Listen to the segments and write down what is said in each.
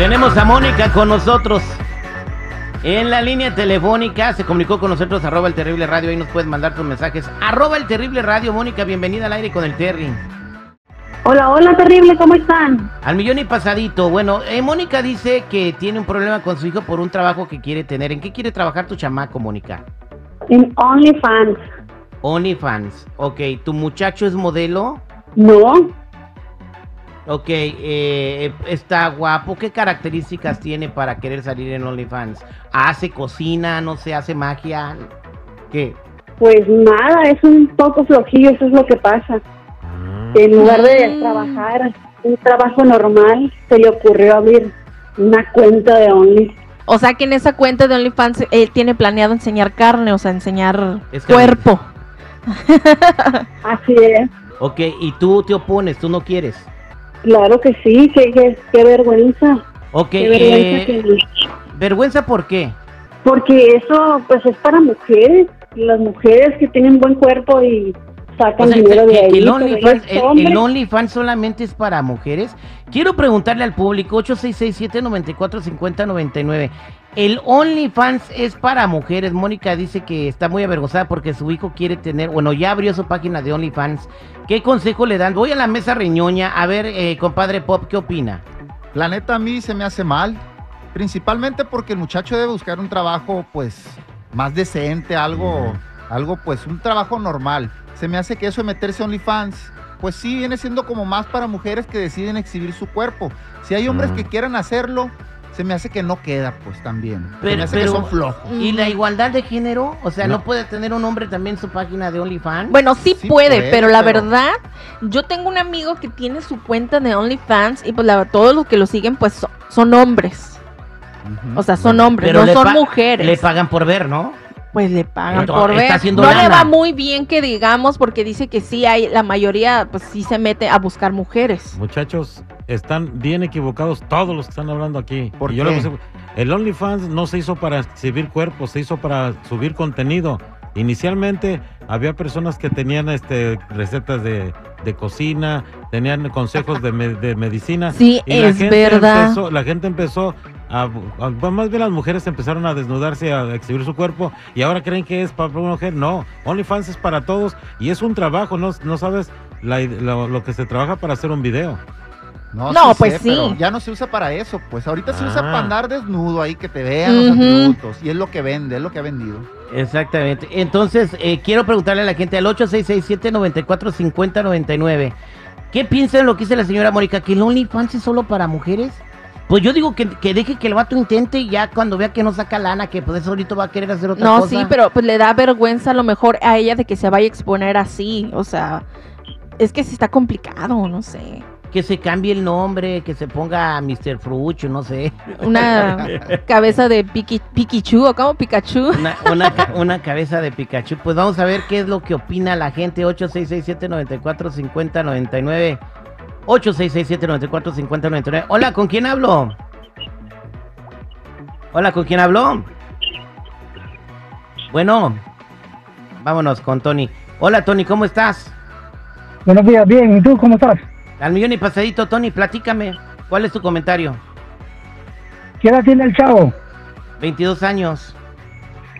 Tenemos a Mónica con nosotros. En la línea telefónica se comunicó con nosotros arroba el terrible radio. Ahí nos puedes mandar tus mensajes. Arroba el terrible radio. Mónica, bienvenida al aire con el Terry. Hola, hola, terrible, ¿cómo están? Al millón y pasadito. Bueno, eh, Mónica dice que tiene un problema con su hijo por un trabajo que quiere tener. ¿En qué quiere trabajar tu chamaco, Mónica? En OnlyFans. OnlyFans. Ok, ¿tu muchacho es modelo? No, Ok, eh, está guapo. ¿Qué características tiene para querer salir en OnlyFans? ¿Hace cocina? ¿No se hace magia? ¿Qué? pues nada, es un poco flojillo, eso es lo que pasa. En lugar de Mm. trabajar un trabajo normal, se le ocurrió abrir una cuenta de Only. O sea que en esa cuenta de OnlyFans él tiene planeado enseñar carne, o sea, enseñar Es cuerpo. Así es, Ok, y tú te opones, tú no quieres. Claro que sí, qué, qué, qué vergüenza. Ok, Qué vergüenza eh, que... ¿vergüenza por qué? Porque eso pues es para mujeres, las mujeres que tienen buen cuerpo y O sacan sea, dinero que- de que ahí. el pero OnlyFans es el- hombre. el OnlyFans solamente es para mujeres. Quiero preguntarle al público, 8667-945099. El OnlyFans es para mujeres. Mónica dice que está muy avergonzada porque su hijo quiere tener, bueno, ya abrió su página de OnlyFans. ¿Qué consejo le dan? Voy a la mesa reñoña. A ver, eh, compadre Pop, ¿qué opina? La neta a mí se me hace mal, principalmente porque el muchacho debe buscar un trabajo pues más decente, algo, algo pues un trabajo normal. Se me hace que eso de meterse a OnlyFans, pues sí viene siendo como más para mujeres que deciden exhibir su cuerpo. Si hay hombres Mm. que quieran hacerlo, se me hace que no queda pues también. se Pero- me hace pero- que son flojos. ¿Y la igualdad de género? O sea, ¿no, No. puede tener un hombre también su página de OnlyFans? Bueno, sí, Sí puede, puede, pero la pero- verdad, yo tengo un amigo que tiene su cuenta de OnlyFans y pues la- todos los que lo siguen pues so- son hombres. O sea, son hombres, Pero no son mujeres. Le pagan por ver, ¿no? Pues le pagan Entonces, por ver. No le va muy bien que digamos porque dice que sí hay, la mayoría pues sí se mete a buscar mujeres. Muchachos, están bien equivocados todos los que están hablando aquí. ¿Por yo qué? el OnlyFans no se hizo para exhibir cuerpos, se hizo para subir contenido. Inicialmente había personas que tenían este recetas de, de cocina, tenían consejos de, me- de medicina. Sí, y la es gente verdad. empezó- la gente empezó a, a- bueno, más bien las mujeres empezaron a desnudarse, a exhibir su cuerpo y ahora creen que es para una mujer. No, OnlyFans es para todos y es un trabajo, no, no sabes la- lo, lo que se trabaja para hacer un video. No, No, sí pues sé, sí. pero ya no se usa para eso, pues ahorita se usa Ah. para andar desnudo ahí, que te vean los Ujú. atributos. Y es lo que vende, es lo que ha vendido. Exactamente. Entonces, eh, quiero preguntarle a la gente al 8667-945099. ¿Qué piensa de lo que dice la señora Mónica? ¿Que el OnlyFans es solo para mujeres? Pues yo digo que, que deje que el vato intente y ya cuando vea que no saca lana, que pues ahorita va a querer hacer otra No, cosa. sí, pero pues le da vergüenza a lo mejor a ella de que se vaya a exponer así. O sea, es que sí está complicado, no sé. Que se cambie el nombre, que se ponga Mr. Frucho, no sé. Una cabeza de piqui, Piquichu o como Pikachu. Una, una, ca- una cabeza de Pikachu. Pues vamos a ver qué es lo que opina la gente. 8667-945099. 8667-945099. Hola, ¿con quién hablo? Hola, ¿con quién hablo? Bueno, vámonos con Tony. Hola, Tony, ¿cómo estás? Buenos días, bien. ¿Y tú cómo estás? Al millón y pasadito, Tony, platícame. ¿Cuál es tu comentario? ¿Qué edad tiene el chavo? 22 años.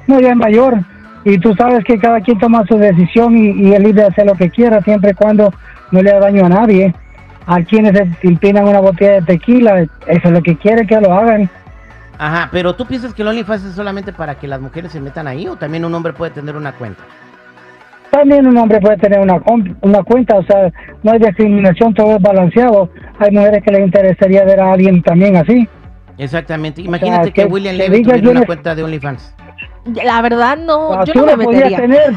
No, ya es mayor. Y tú sabes que cada quien toma su decisión y, y es libre de hacer lo que quiera, siempre y cuando no le haga daño a nadie. A quienes se empinan una botella de tequila, eso es lo que quieren que lo hagan. Ajá, pero ¿tú piensas que el OnlyFans es solamente para que las mujeres se metan ahí o también un hombre puede tener una cuenta? También un hombre puede tener una, una cuenta, o sea, no hay discriminación, todo es balanceado. Hay mujeres que les interesaría ver a alguien también así. Exactamente. Imagínate sea, que, que- William Levy tuviera una cuenta de OnlyFans. La verdad no, Ah, yo tú no la me podías metería. tener,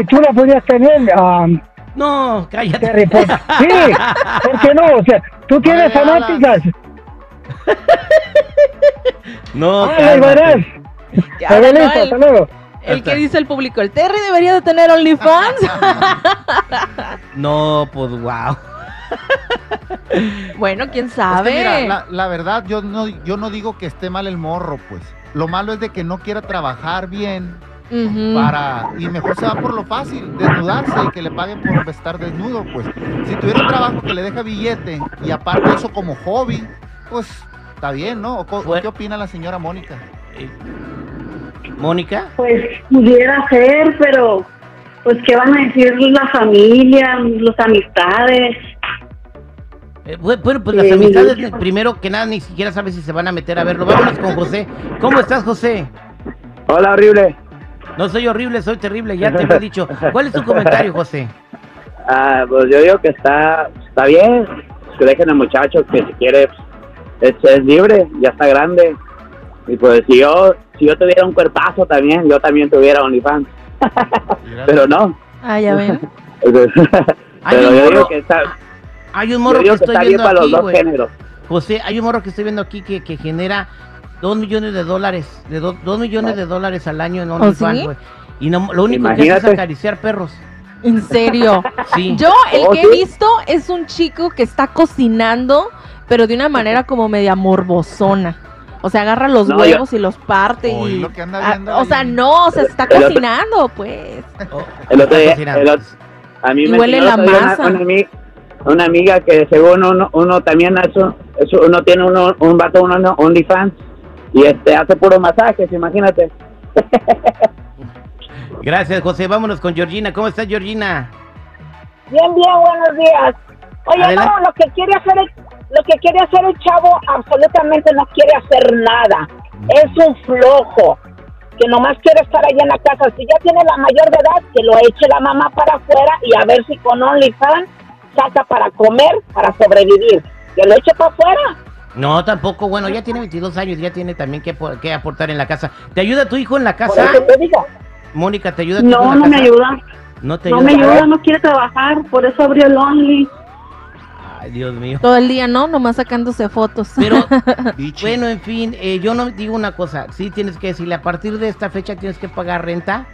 eh, tú la podías tener, ah, No, cállate. Terry, por- sí, ¿por qué no? O sea, tú tienes fanáticas. No, Ay, cálmate. verás. Ya, no, listo, el- hasta luego. El que dice el público, el Terry debería de tener OnlyFans. No, pues wow. bueno, quién Es que sabe. mira, la, la verdad, yo no, yo no digo que esté mal el morro, pues. Lo malo es de que no quiera trabajar bien Para y mejor se va por lo fácil, desnudarse y que le paguen por estar desnudo, pues. Si tuviera un trabajo que le deja billete y aparte eso como hobby, pues está bien, ¿no? ¿O co- o Fue- ¿Qué opina la señora Mónica? Eh, Mónica. Pues pudiera ser, pero pues qué van a decir la familia, las amistades. Eh, bu- bueno, pues Sí, las amistades, mucho. primero que nada, ni siquiera sabes si se van a meter a verlo. Vámonos con José. ¿Cómo estás, José? Hola, horrible. No soy horrible, soy terrible, ya te lo he dicho. ¿Cuál es tu comentario, José? Ah, pues yo digo que está, está bien. Que dejen al muchacho que si quiere es, es libre, ya está grande. Y pues si yo, si yo tuviera un cuerpazo también, yo también tuviera OnlyFans. Pero no. Ah, ya ven. Pero yo morro- digo que está, Hay un yo morro que digo que estoy está bien viendo para los aquí, dos géneros. José, hay un morro que estoy viendo aquí que, que genera dos millones de dólares, de do- dos millones de dólares al año en OnlyFans, sí? güey. Y no, lo único que hace es Imagínate. acariciar perros. En serio. Sí. Yo, el Oh, que he visto es un chico que está cocinando, pero de una manera como media morbosona. O sea, agarra los No, huevos y los parte y... lo que anda Ah, viendo o sea, no, o sea, está El otro- cocinando, pues. Oh, El otro día- cocinando. el otro- A mí Y me huele la masa. Una, una ami- una amiga que según uno, uno también hace, eso, uno tiene uno, un vato, uno no, OnlyFans, y este hace puro masajes, imagínate. Gracias, José. Vámonos con Georgina. ¿Cómo estás, Georgina? Bien, bien, buenos días. Oye, Adelante. no, lo que quiere hacer el, lo que quiere hacer el chavo absolutamente no quiere hacer nada. Es un flojo que nomás quiere estar allá en la casa. Si ya tiene la mayor de edad, que lo eche la mamá para afuera y a ver si con OnlyFans saca para comer, para sobrevivir. Que lo eche para afuera. No, tampoco. Bueno, ya tiene 22 años, ya tiene también que, que aportar en la casa. ¿Te ayuda tu hijo en la Por casa? eso te digo. Mónica, ¿te ayuda tu hijo No, en la no me casa? ayuda. No te No ayuda. me ayuda, no quiere trabajar, por eso abrió el Only. Ay, Dios mío. Todo el día, ¿no? Nomás sacándose fotos. Pero, bueno, en fin, eh, yo no digo una cosa. Sí tienes que decirle, a partir de esta fecha tienes que pagar renta.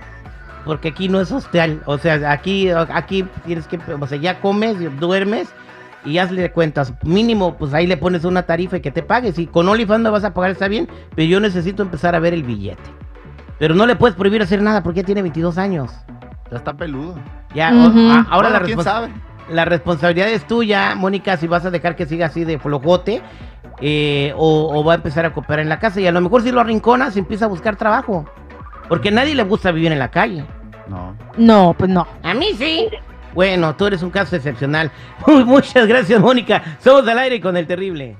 Porque aquí no es hostel. O sea, aquí, aquí tienes que, o sea, ya comes, duermes y hazle cuentas. Mínimo, pues ahí le pones una tarifa y que te pagues. Y con OnlyFans no vas a pagar, está bien. Pero yo necesito empezar a ver el billete. Pero no le puedes prohibir hacer nada porque ya tiene 22 años. Ya está peludo. Ya, Ujú. o- a- ahora Bueno, la, quién respons- sabe. la responsabilidad es tuya, Mónica, si vas a dejar que siga así de flojote eh, o, o va a empezar a cooperar en la casa. Y a lo mejor si lo arrinconas, empieza a buscar trabajo. Porque a nadie le gusta vivir en la calle. No. No, pues no. A mí sí. Bueno, tú eres un caso excepcional. Muchas gracias, Mónica. Somos al aire con el terrible.